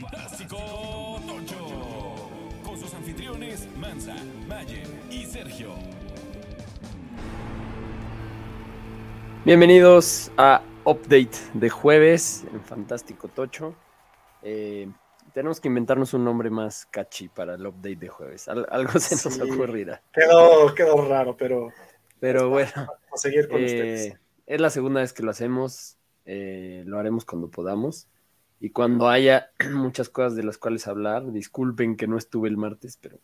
Fantástico Tocho. Con sus anfitriones Mansa, Mayer y Sergio. Bienvenidos a Update de jueves en Fantástico Tocho. Eh, tenemos que inventarnos un nombre más catchy para el update de jueves. Al- algo se nos Sí. ocurrirá. Quedó, quedó raro, pero Pero bueno, a seguir con eh, ustedes. es la segunda vez que lo hacemos. eh, lo haremos cuando podamos. Y cuando haya muchas cosas de las cuales hablar, disculpen que no estuve el martes, pero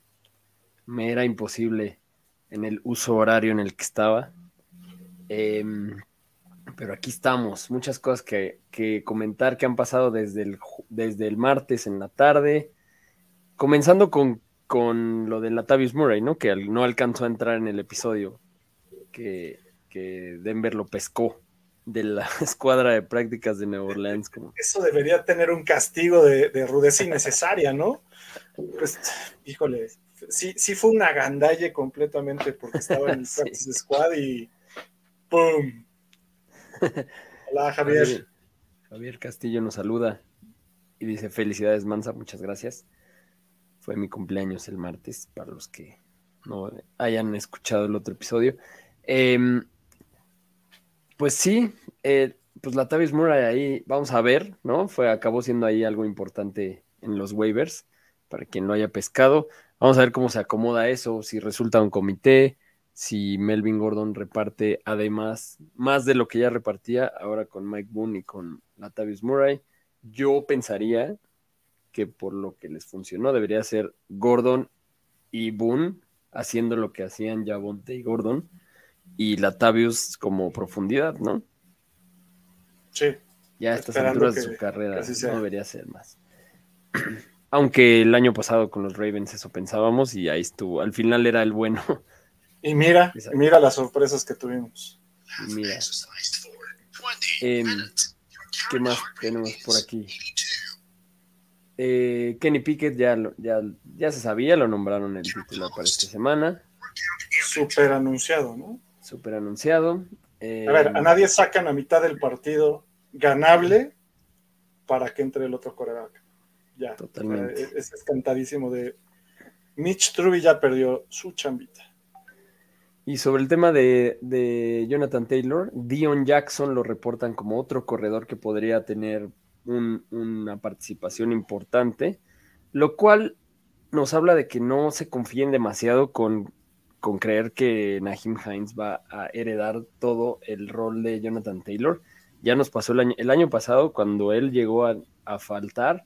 me era imposible en el uso horario en el que estaba. Em, pero aquí estamos, muchas cosas que, que comentar que han pasado desde el, desde el martes en la tarde, comenzando con, con lo de Latavius Murray, ¿no? Que no alcanzó a entrar en el episodio, que, que Denver lo pescó de la escuadra de prácticas de Nueva Orleans. Como, Eso debería tener un castigo de, de rudeza innecesaria, ¿no? Pues, híjole, sí, sí fue una gandalle completamente porque estaba en el Sí. practice squad y ¡pum! Hola, Javier. Javier, Javier Castillo nos saluda y dice felicidades Mansa, muchas gracias. Fue mi cumpleaños el martes, para los que no hayan escuchado el otro episodio. Em, pues sí, eh, pues la Tavis Murray ahí, vamos a ver, ¿no? Fue, acabó siendo ahí algo importante en los waivers, para quien lo haya pescado. Vamos a ver cómo se acomoda eso, si resulta un comité, si Melvin Gordon reparte además más de lo que ya repartía ahora con Mike Boone y con Latavius Murray. Yo pensaría que por lo que les funcionó debería ser Gordon y Boone haciendo lo que hacían Javonte y Gordon y Latavius como profundidad, ¿no? Sí, Ya a estas alturas de su carrera no debería ser más. Aunque el año pasado con los Ravens eso pensábamos y ahí estuvo. Al final era el bueno. y mira, mira las sorpresas que tuvimos. Y mira. Em, ¿Qué más tenemos por aquí? Eh, Kenny Pickett ya, lo- ya, ya se sabía, lo nombraron el titular para esta semana. Súper anunciado, ¿no? Súper anunciado. Eh, A ver, a nadie sacan a mitad del partido ganable para que entre el otro coreback. Ya. Totalmente. Ese es cantadísimo de Mitch Trubisky ya perdió su chambita. Y sobre el tema de, de Jonathan Taylor, Dion Jackson lo reportan como otro corredor que podría tener un- una participación importante, lo cual nos habla de que no se confíen demasiado con, con creer que Naheem Hines va a heredar todo el rol de Jonathan Taylor. Ya nos pasó el año, el año pasado, cuando él llegó a, faltar,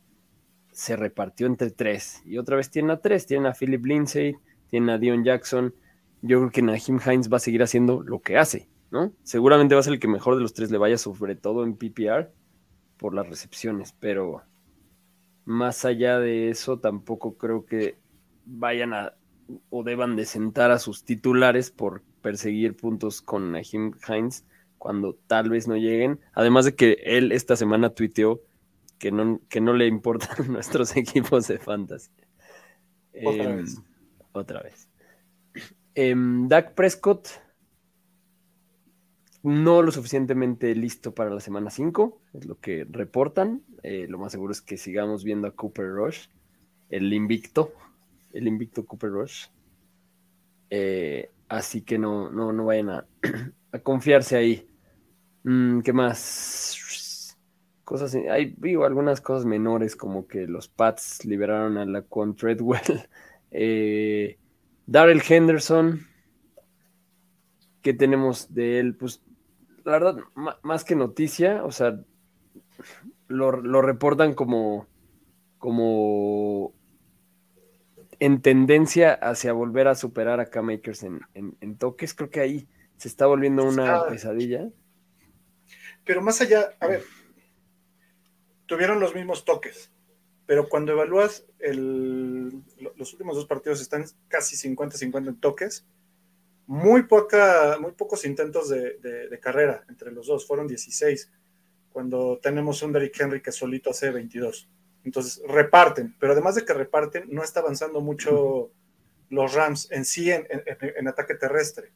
se repartió entre tres. Y otra vez tienen a tres, tienen a Philip Lindsay, tienen a Dion Jackson. Yo creo que Naheem Hines va a seguir haciendo lo que hace, ¿no? Seguramente va a ser el que mejor de los tres le vaya, sobre todo en PPR, por las recepciones, pero más allá de eso, tampoco creo que vayan a o deban de sentar a sus titulares por perseguir puntos con Naheem Hines cuando tal vez no lleguen. Además de que él esta semana tuiteó que no, que no le importan nuestros equipos de fantasy. Otra Em, vez. Otra vez. Em, Dak Prescott no lo suficientemente listo para la semana 5, es lo que reportan. Eh, lo más seguro es que sigamos viendo a Cooper Rush, el invicto, el invicto Cooper Rush. Eh, así que no, no, no vayan a, a confiarse ahí. Mm, ¿Qué más? Cosas, hay digo, algunas cosas menores como que los Pats liberaron a la con Treadwell. Eh, Darrell Henderson, ¿qué tenemos de él? Pues la verdad, más que noticia, o sea, lo, lo reportan como, como en tendencia hacia volver a superar a K-Makers en, en- en toques. Creo que ahí se está volviendo una Ah. pesadilla. Pero más allá, a ver, tuvieron los mismos toques, pero cuando evalúas el- los últimos dos partidos están casi 50-50 en toques, muy, poca, muy pocos intentos de, de- de carrera entre los dos, fueron 16, cuando tenemos un Derrick Henry que solito hace 22. Entonces reparten, pero además de que reparten, no está avanzando mucho los Rams en sí en, en- ataque terrestre.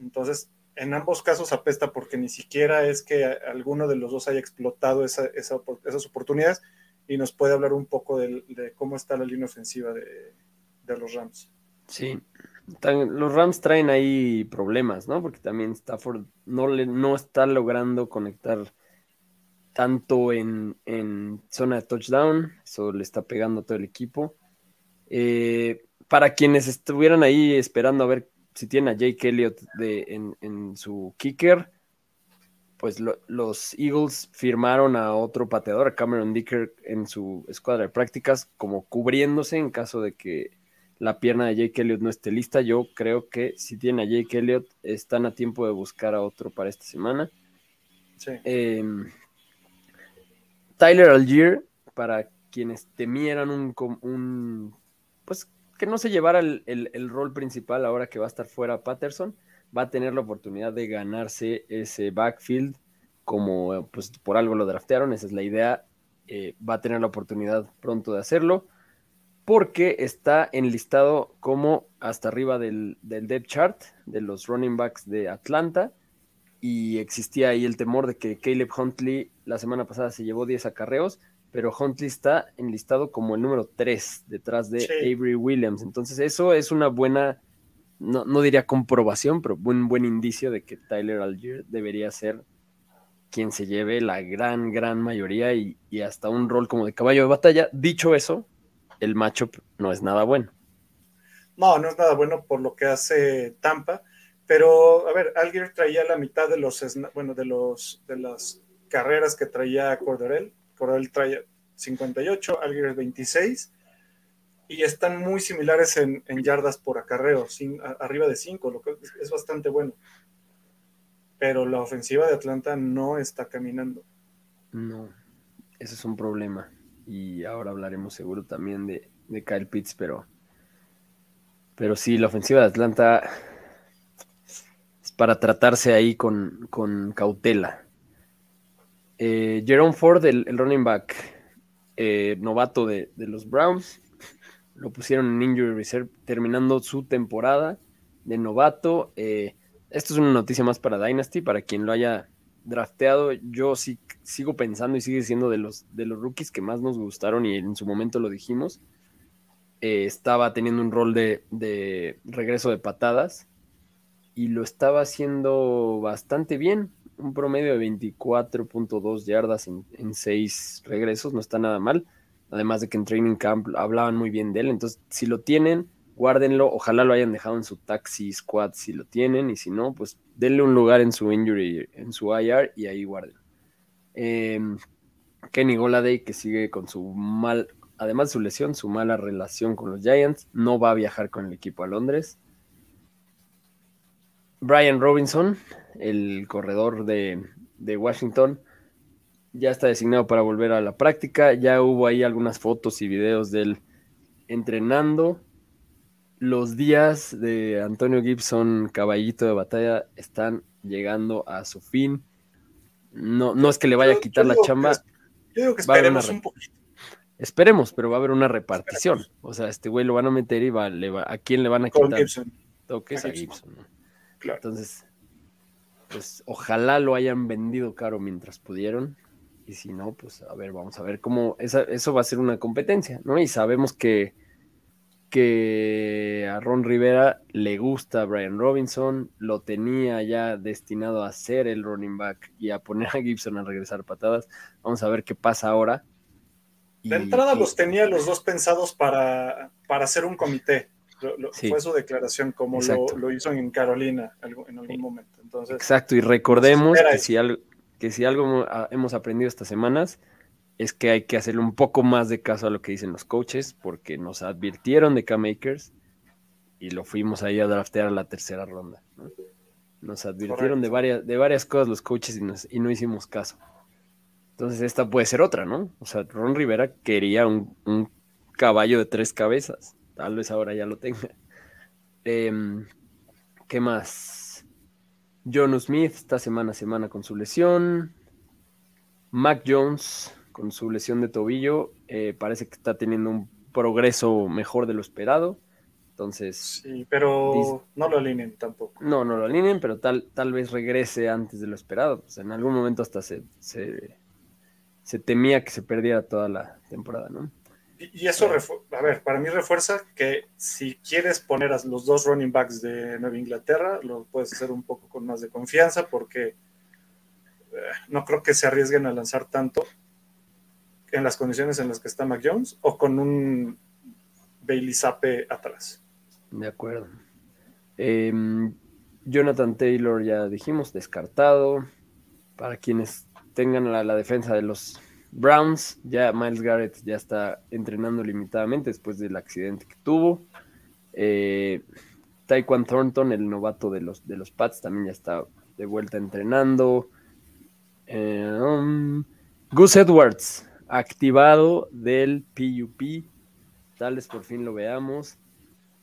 Entonces, en ambos casos apesta porque ni siquiera es que alguno de los dos haya explotado esa- esa esas oportunidades y nos puede hablar un poco de, cómo está la línea ofensiva de, los Rams. Sí, los Rams traen ahí problemas, ¿no? Porque también Stafford no, le, no está logrando conectar tanto en, zona de touchdown, eso le está pegando a todo el equipo. Eh, para quienes estuvieran ahí esperando a ver si tienen a Jake Elliott de, en, su kicker, pues los Eagles firmaron a otro pateador, a Cameron Dicker, en su escuadra de prácticas, como cubriéndose en caso de que la pierna de Jake Elliott no esté lista. Yo creo que si tienen a Jake Elliott, están a tiempo de buscar a otro para esta semana. Em, Tyler Algier, para quienes temieran un, pues que no se llevara el, rol principal ahora que va a estar fuera Patterson, va a tener la oportunidad de ganarse ese backfield como pues por algo lo draftearon, esa es la idea, eh, va a tener la oportunidad pronto de hacerlo porque está enlistado como hasta arriba del, del depth chart de los running backs de Atlanta y existía ahí el temor de que Caleb Huntley la semana pasada se llevó 10 acarreos, pero Huntley está enlistado como el número 3 detrás de Avery Williams. Entonces eso es una buena, no, diría comprobación, pero un buen indicio de que Tyler Algier debería ser quien se lleve la gran, gran mayoría y, hasta un rol como de caballo de batalla. Dicho eso, el matchup no es nada bueno. No, no es nada bueno por lo que hace Tampa, pero a ver, Algier traía la mitad de los, bueno, de los, de las carreras que traía Corderell Corral trae 58, Algiers 26, y están muy similares en, yardas por acarreo, arriba de 5, lo que es bastante bueno. Pero la ofensiva de Atlanta no está caminando. No, ese es un problema. Y ahora hablaremos seguro también de, Kyle Pitts, pero, pero sí, la ofensiva de Atlanta para tratarse ahí con, con cautela. Eh, Jerome Ford, el, running back eh, novato de, los Browns, lo pusieron en Injury Reserve terminando su temporada de novato. Eh, esto es una noticia más para Dynasty, para quien lo haya drafteado. Yo sí sigo pensando y sigue siendo de los, de los rookies que más nos gustaron y en su momento lo dijimos. estaba teniendo un rol de, de regreso de patadas y lo estaba haciendo bastante bien un promedio de 24.2 yardas en, 6 regresos, no está nada mal. Además de que en Training Camp hablaban muy bien de él. Entonces, si lo tienen, guárdenlo. Ojalá lo hayan dejado en su taxi squad si lo tienen. Y si no, pues denle un lugar en su injury, en su IR y ahí guarden. Em, Kenny Goladay, que sigue con su mal, además de su lesión, su mala relación con los Giants, no va a viajar con el equipo a Londres. Brian Robinson, el corredor de, Washington, ya está designado para volver a la práctica. Ya hubo ahí algunas fotos y videos de él entrenando. Los días de Antonio Gibson, caballito de batalla, están llegando a su fin. No, no es que le vaya a quitar la chamba. yo digo que esperemos un poquito. Esperemos, pero va a haber una repartición. O sea, este güey lo van a meter y va, a quién le van a quitar. Toques a Gibson. Entonces, pues ojalá lo hayan vendido caro mientras pudieron. Y si no, pues a ver, vamos a ver cómo eso va a ser una competencia, ¿no? Y sabemos que, que a Ron Rivera le gusta Brian Robinson, lo tenía ya destinado a ser el running back y a poner a Gibson a regresar patadas. Vamos a ver qué pasa ahora. De entrada los tenía los dos pensados para, para hacer un comité. Fue su declaración, como lo, hizo en Carolina en algún momento. Entonces, Exacto, y recordemos que si, algo, que si algo hemos aprendido estas semanas es que hay que hacerle un poco más de caso a lo que dicen los coaches, porque nos advirtieron de K-Makers y lo fuimos ahí a draftear a la tercera ronda. Nos advirtieron de varias, de varias cosas los coaches y, no hicimos caso. Entonces esta puede ser otra, ¿no? O sea, Ron Rivera quería un, un caballo de tres cabezas Tal vez ahora ya lo tenga. Em, ¿Qué más? John Smith esta semana a semana con su lesión. Mac Jones con su lesión de tobillo. Eh, parece que está teniendo un progreso mejor de lo esperado. Entonces. Sí, pero no lo alineen tampoco. No, no lo alineen, pero tal, tal vez regrese antes de lo esperado. Pues en algún momento hasta se, se, se temía que se perdiera toda la temporada, ¿no? Y, eso, a ver, para mí refuerza que si quieres poner a los dos running backs de Nueva Inglaterra, lo puedes hacer un poco con más de confianza porque eh, no creo que se arriesguen a lanzar tanto en las condiciones en las que está Mac Jones o con un Bailey Zappe atrás. De acuerdo. Em, Jonathan Taylor ya dijimos, descartado. Para quienes tengan la, la defensa de los Browns, ya Miles Garrett ya está entrenando limitadamente después del accidente que tuvo. Eh, Taekwon Thornton, el novato de los, de los Pats, también ya está de vuelta entrenando. Eh, um, Gus Edwards, activado del PUP. Tal vez por fin lo veamos.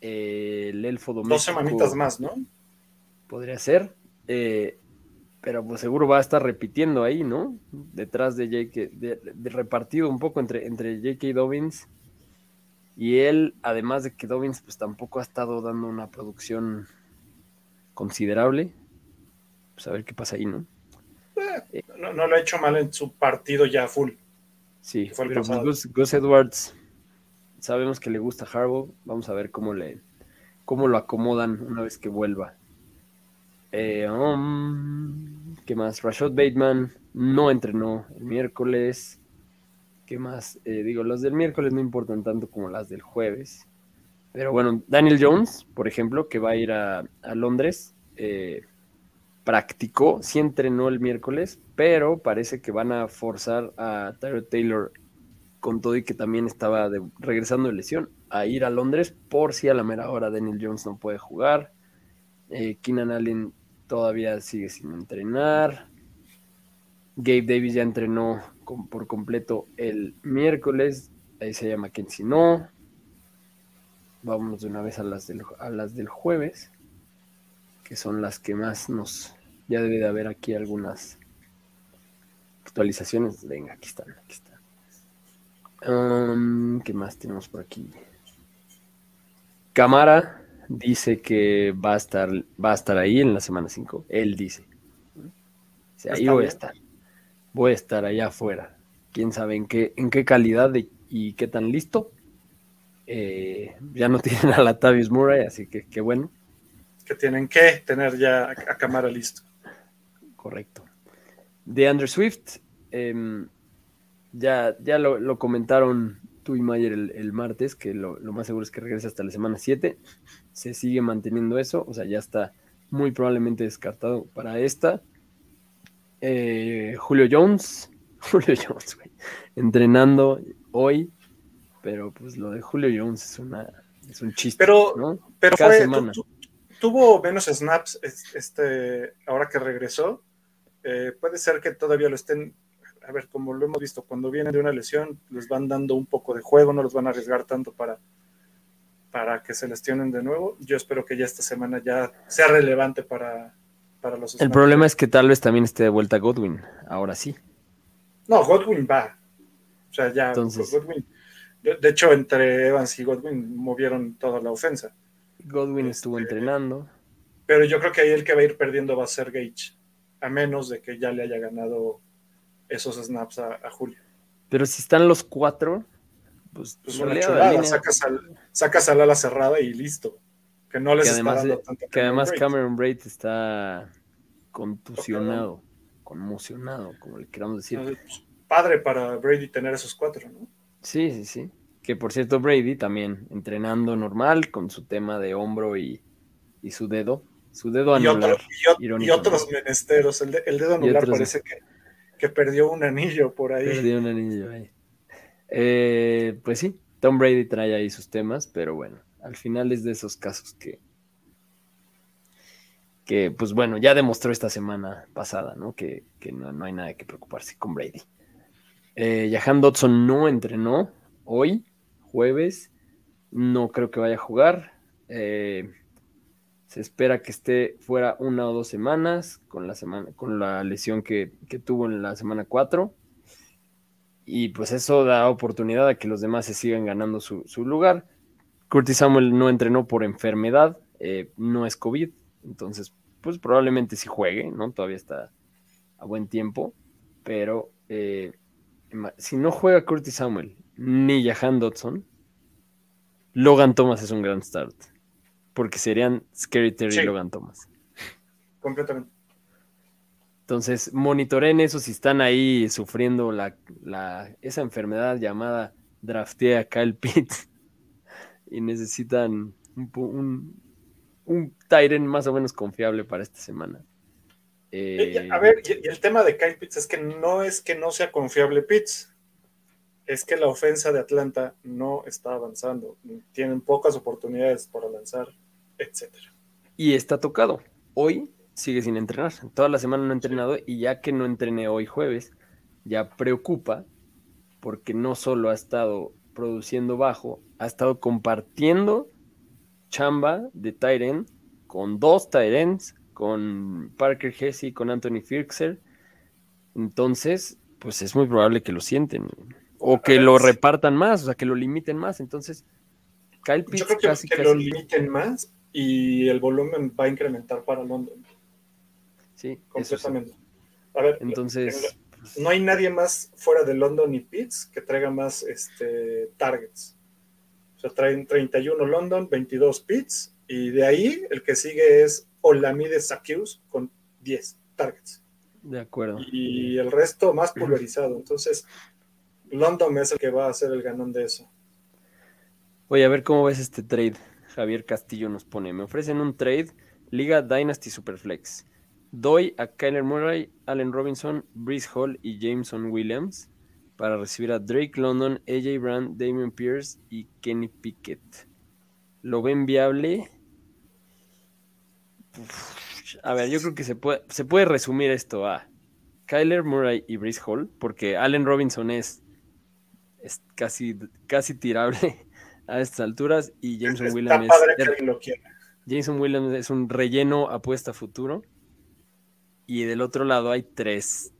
Eh, el elfo doméstico. Dos semanitas más, ¿no? Podría ser. Eh, pero pues seguro va a estar repitiendo ahí, ¿no? Detrás de J.K., de, repartido un poco entre, entre J.K. Dobbins y él, además de que Dobbins pues tampoco ha estado dando una producción considerable. Pues a ver qué pasa ahí, ¿no? Eh, no, lo ha hecho mal en su partido ya full. Sí, pero pues Gus, Edwards, sabemos que le gusta Harbaugh, vamos a ver cómo le cómo lo acomodan una vez que vuelva. Eh, um, ¿Qué más? Rashad Bateman no entrenó el miércoles. ¿Qué más? Eh, digo, las del miércoles no importan tanto como las del jueves. Pero bueno, Daniel Jones, por ejemplo, que va a ir a, Londres, eh, practicó, sí entrenó el miércoles, pero parece que van a forzar a Tyler Taylor con todo y que también estaba regresando de lesión a ir a Londres por si a la mera hora Daniel Jones no puede jugar. Eh, Keenan Allen todavía sigue sin entrenar. Gabe Davis ya entrenó por completo el miércoles. Ahí se llama si no. Vámonos de una vez a las, del, a las del jueves, que son las que más nos... Ya debe de haber aquí algunas actualizaciones. Venga, aquí están, aquí están. Um, ¿Qué más tenemos por aquí? Cámara dice que va a estar, va a estar ahí en la semana 5. Él dice. ahí voy a estar. Voy a estar allá afuera. Quién sabe en qué, en qué calidad y qué tan listo. Eh, ya no tienen a la Tavis Murray, así que qué bueno. Que tienen que tener ya a, cámara listo. Correcto. De Andrew Swift, em, ya, ya lo, lo, comentaron tú y Mayer el, martes, que lo, lo, más seguro es que regrese hasta la semana 7 se sigue manteniendo eso, o sea, ya está muy probablemente descartado para esta. Eh, Julio Jones, Julio Jones, güey, entrenando hoy, pero pues lo de Julio Jones es una es un chiste. Pero, pero tuvo menos snaps este, ahora que regresó. Eh, puede ser que todavía lo estén, a ver, como lo hemos visto, cuando vienen de una lesión, les van dando un poco de juego, no los van a arriesgar tanto para para que se lesionen de nuevo. Yo espero que ya esta semana ya sea relevante para, para los. El problema es que tal vez también esté de vuelta Godwin, ahora sí. No, Godwin va. O sea, ya Entonces, Godwin. De, hecho, entre Evans y Godwin movieron toda la ofensa. Godwin este, estuvo entrenando. Pero yo creo que ahí el que va a ir perdiendo va a ser Gage, a menos de que ya le haya ganado esos snaps a, a Julio. Pero si están los cuatro, pues, pues una chulada, sacas, al, sacas al ala cerrada y listo. Que no les está dando tanto Que además Cameron Braid está contusionado, conmocionado, como le queramos decir. Pues, padre para Brady tener esos cuatro, ¿no? Sí, sí, sí. Que por cierto, Brady también entrenando normal con su tema de hombro y, y su dedo. Su dedo anular. Y, y, otros menesteros. El, dedo anular parece que, que perdió un anillo por ahí. Perdió un anillo ahí. Eh, pues sí, Tom Brady trae ahí sus temas, pero bueno, al final es de esos casos que, que pues bueno, ya demostró esta semana pasada, ¿no? Que, no, hay nada que preocuparse con Brady. Eh, Jahan Dodson no entrenó hoy, jueves, no creo que vaya a jugar. Eh, se espera que esté fuera una o dos semanas con la, semana, con la lesión que, que tuvo en la semana 4 y pues eso da oportunidad a que los demás se sigan ganando su, lugar. Curtis Samuel no entrenó por enfermedad, eh, no es COVID, entonces pues probablemente sí juegue, ¿no? Todavía está a buen tiempo, pero eh, si no juega Curtis Samuel ni Jahan Dodson, Logan Thomas es un gran start. Porque serían Scary Terry Sí. y Logan Thomas. Completamente. Entonces, monitoren eso si están ahí sufriendo la, la- esa enfermedad llamada draftea a Kyle Pitts y necesitan un, un, un end más o menos confiable para esta semana. Eh, A ver, y el tema de Kyle Pitts es que no es que no sea confiable Pitts, es que la ofensa de Atlanta no está avanzando. Tienen pocas oportunidades para lanzar, etcétera. Y está tocado. Hoy sigue sin entrenar. Toda la semana no ha entrenado y ya que no entrené hoy jueves, ya preocupa porque no solo ha estado produciendo bajo, ha estado compartiendo chamba de Tyren con dos Tyrens, con Parker Hesse, con Anthony Firkser. Entonces, pues es muy probable que lo sienten o que lo repartan más, o sea, que lo limiten más. Entonces, Kyle Pitts Yo creo que, casi, que casi- lo limiten más y el volumen va a incrementar para London sí, completamente. A ver, Entonces, pues, no hay nadie más fuera de London y Pitts que traiga más este, targets. O sea, traen 31 London, 22 Pitts, y de ahí el que sigue es Olamide Sakius con 10 targets. de acuerdo. Y el resto más pulverizado. Entonces, London es el que va a ser el ganón de eso. Oye, a ver cómo ves este trade. Javier Castillo nos pone. Me ofrecen un trade, Liga Dynasty Superflex. Doy a Kyler Murray, Allen Robinson, Breeze Hall y Jameson Williams para recibir a Drake London, AJ Brown, Damian Pierce y Kenny Pickett. ¿Lo ven viable? A ver, yo creo que se puede, se puede resumir esto a Kyler Murray y Breeze Hall, porque Allen Robinson es, es casi, casi tirable a estas alturas y Jameson Está Williams padre es, que alguien lo quiera. Jameson Williams es un relleno apuesta a futuro. Y del otro lado hay tres,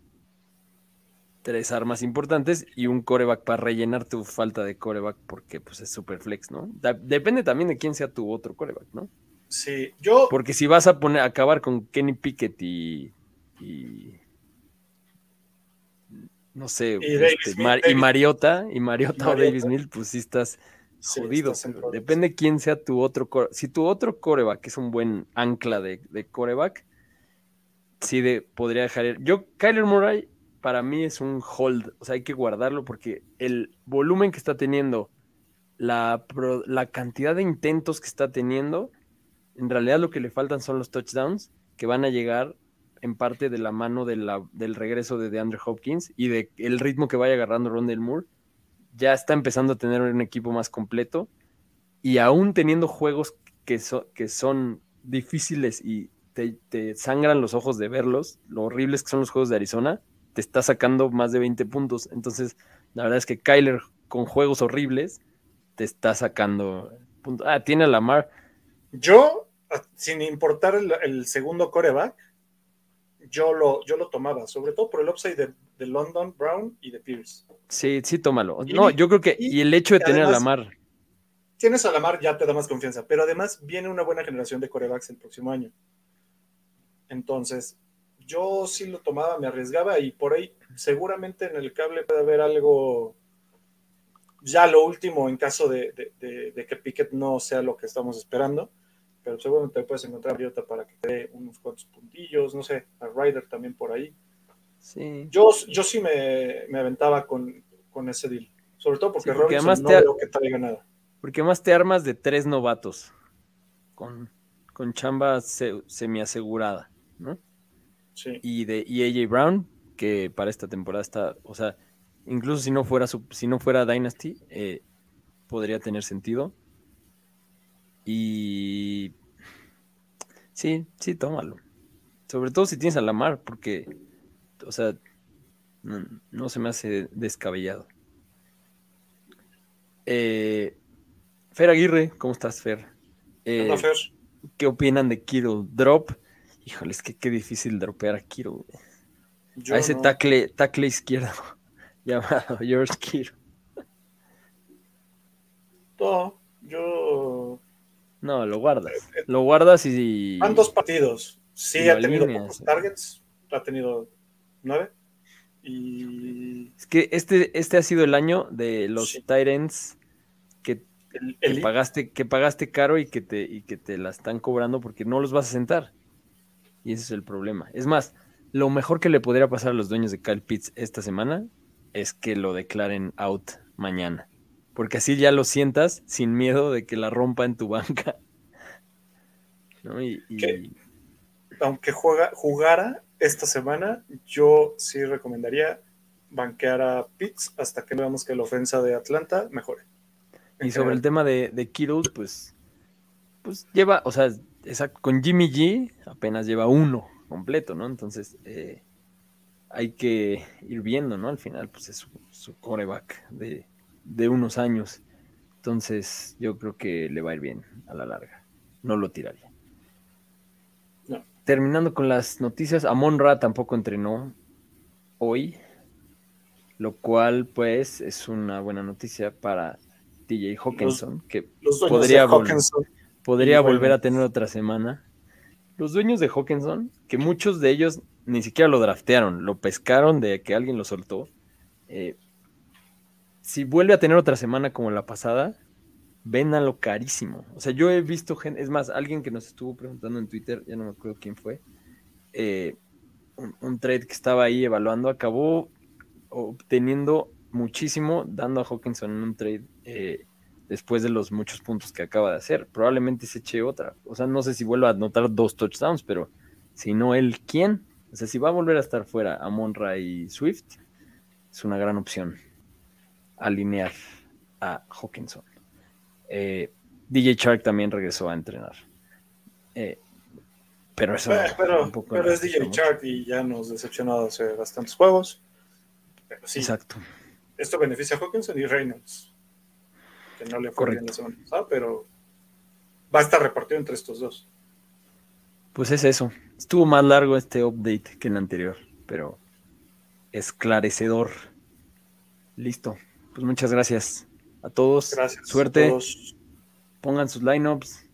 tres armas importantes y un coreback para rellenar tu falta de coreback porque pues es super flex, ¿no? Depende también de quién sea tu otro coreback, ¿no? Sí, yo, Porque si vas a poner acabar con Kenny Pickett y, y no sé, Y este, Mar- y Mariota, y Mariota o. Davis Mills, pues sí estás sí, jodido. Depende quién sea tu otro core. Si tu otro coreback es un buen ancla de, de coreback, sí de, podría dejar ir. Yo, Kyler Murray, para mí es un hold. O sea, hay que guardarlo porque el volumen que está teniendo, la, pro- la cantidad de intentos que está teniendo, en realidad lo que le faltan son los touchdowns que van a llegar en parte de la mano de la- del regreso de DeAndre Hopkins y de el ritmo que vaya agarrando Rondell Moore ya está empezando a tener un equipo más completo y aún teniendo juegos que, so- que son difíciles y te, sangran los ojos de verlos, lo horribles que son los juegos de Arizona, te está sacando más de 20 puntos. Entonces, la verdad es que Kyler con juegos horribles te está sacando puntos. Ah, tiene a Lamar. Yo, a- sin importar el, el segundo coreback, yo lo, yo lo tomaba, sobre todo por el upside de, de London, Brown y de Pierce. Sí, sí, tómalo. Y- No, yo creo que. y- Y el hecho de tener a además- Lamar. Tienes a Lamar, ya te da más confianza, pero además viene una buena generación de corebacks el próximo año. Entonces, yo sí lo tomaba, me arriesgaba y por ahí seguramente en el cable puede haber algo, ya lo último en caso de, de- de- de que Pickett no sea lo que estamos esperando, pero seguramente puedes encontrar a Mariota para que te dé unos cuantos puntillos, no sé, a Ryder también por ahí. Sí. Yo, yo sí me, me aventaba con, con ese deal, sobre todo porque, Sí, porque Robinson además no te- veo que traiga nada. Porque más te armas de tres novatos. Con, con chamba se- semiasegurada, ¿no? Sí. y de y AJ Brown, que para esta temporada está, o sea, incluso si no fuera su- si no fuera Dynasty, eh, podría tener sentido. Y sí, sí, tómalo. Sobre todo si tienes a Lamar, porque, o sea, no, no se me hace descabellado. Eh, Fer Aguirre, ¿cómo estás, Fer? Eh, Anda, Fer. ¿Qué opinan de Kiro? Drop. Híjole, es que qué difícil dropear a Kiro. a ese no. tackle, tackle izquierdo llamado George Kiro. No, yo. No, lo guardas. Lo guardas y. Van dos partidos. Sí, ha tenido alineas, pocos eh. targets. Ha tenido nueve. Y Es que este, este ha sido el año de los Sí. Tyrants que, el, que el- pagaste, que pagaste caro y que, te, y que te la están cobrando porque no los vas a sentar. Y ese es el problema. Es más, lo mejor que le podría pasar a los dueños de Kyle Pitts esta semana es que lo declaren out mañana. Porque así ya lo sientas sin miedo de que la rompa en tu banca. ¿No? Y, aunque juega, jugara esta semana, yo sí recomendaría banquear a Pitts hasta que veamos que la ofensa de Atlanta mejore. En Y sobre el tema de, de Kittle, pues, pues lleva, o sea, exacto, con Jimmy G apenas lleva uno completo, ¿no? Entonces eh, hay que ir viendo, ¿no? Al final, pues es su, su coreback de, de unos años. Entonces yo creo que le va a ir bien a la larga. No lo tiraría. No. Terminando con las noticias, Amon Ra tampoco entrenó hoy, lo cual pues es una buena noticia para DJ Hawkinson, que Los podría. Hawkinson, podría volver a tener otra semana. Los dueños de Hawkinson, que muchos de ellos ni siquiera lo draftearon, lo pescaron de que alguien lo soltó. eh, si vuelve a tener otra semana como la pasada, véndanlo carísimo. O sea, yo he visto gente, es más, alguien que nos estuvo preguntando en Twitter, ya no me acuerdo quién fue, eh, un, un trade que estaba ahí evaluando, acabó obteniendo muchísimo dando a Hawkinson en un trade eh, después de los muchos puntos que acaba de hacer. Probablemente se eche otra. O sea, no sé si vuelva a anotar dos touchdowns, pero si no él, ¿quién? O sea, si va a volver a estar fuera a Monra y Swift, es una gran opción alinear a Hawkinson. Eh, DJ Shark también regresó a entrenar. Eh, pero eso Eh, pero, tampoco pero nos es DJ mucho. Shark y ya nos decepcionó hace bastantes juegos. Pero sí, Exacto. esto beneficia a Hawkinson y Reynolds, que no le fue bien Correcto. la semana pasada, pero va a estar repartido entre estos dos. Pues es eso. Estuvo más largo este update que el anterior, pero esclarecedor. Listo. Pues muchas gracias a todos. Gracias. Suerte. a todos. Pongan sus lineups.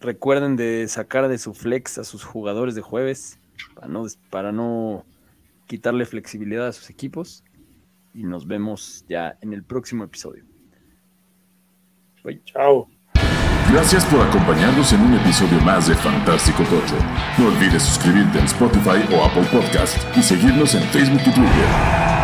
Recuerden de sacar de su flex a sus jugadores de jueves para no, para no quitarle flexibilidad a sus equipos. Y nos vemos ya en el próximo episodio. Bye. Chao. Gracias por acompañarnos en un episodio más de Fantástico Tocho. No olvides suscribirte en Spotify o Apple Podcast y seguirnos en Facebook y Twitter.